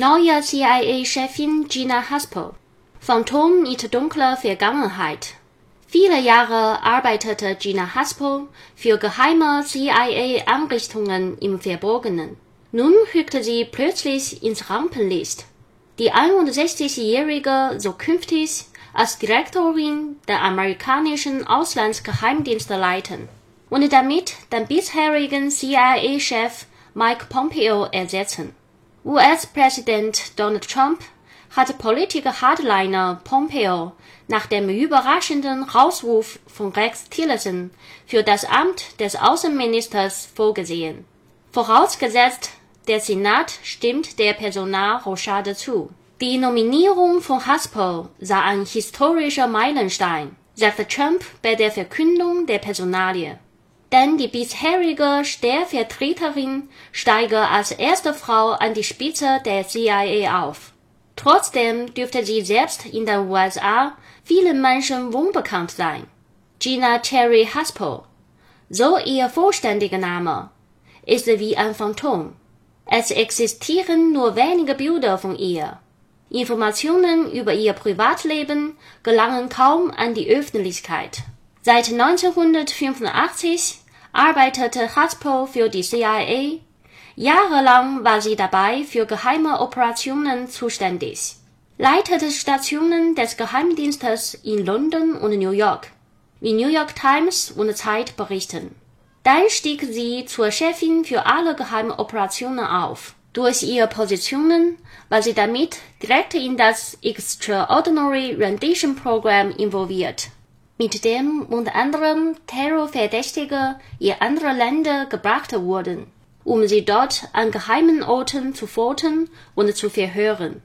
Neue CIA-Chefin Gina Haspel. Phantom mit dunkler Vergangenheit. Viele Jahre arbeitete Gina Haspel für geheime CIA-Einrichtungen im Verborgenen. Nun rückte sie plötzlich ins Rampenlicht. Die 61-Jährige soll künftig als Direktorin der amerikanischen Auslandsgeheimdienste leiten und damit den bisherigen CIA-Chef Mike Pompeo ersetzen. US-Präsident Donald Trump hat Politiker-Hardliner Pompeo nach dem überraschenden Rauswurf von Rex Tillerson für das Amt des Außenministers vorgesehen. Vorausgesetzt, der Senat stimmt der Personalrochade zu. Die Nominierung von Haspel sei ein historischer Meilenstein, sagte Trump bei der Verkündung der Personalie denn die bisherige Stellvertreterin steige als erste Frau an die Spitze der CIA auf. Trotzdem dürfte sie selbst in den USA vielen Menschen unbekannt sein. Gina Terry Haspel, so ihr vollständiger Name, ist wie ein Phantom. Es existieren nur wenige Bilder von ihr. Informationen über ihr Privatleben gelangen kaum an die Öffentlichkeit. Seit 1985 arbeitete Haspel für die CIA. Jahrelang war sie dabei für geheime Operationen zuständig, leitete Stationen des Geheimdienstes in London und New York, wie New York Times und Zeit berichten. Dann stieg sie zur Chefin für alle geheimen Operationen auf. Durch ihre Positionen war sie damit direkt in das Extraordinary Rendition Program involviert mit dem unter anderem Terrorverdächtige in andere Länder gebracht wurden, um sie dort an geheimen Orten zu foltern und zu verhören